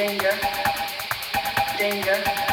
danger, danger.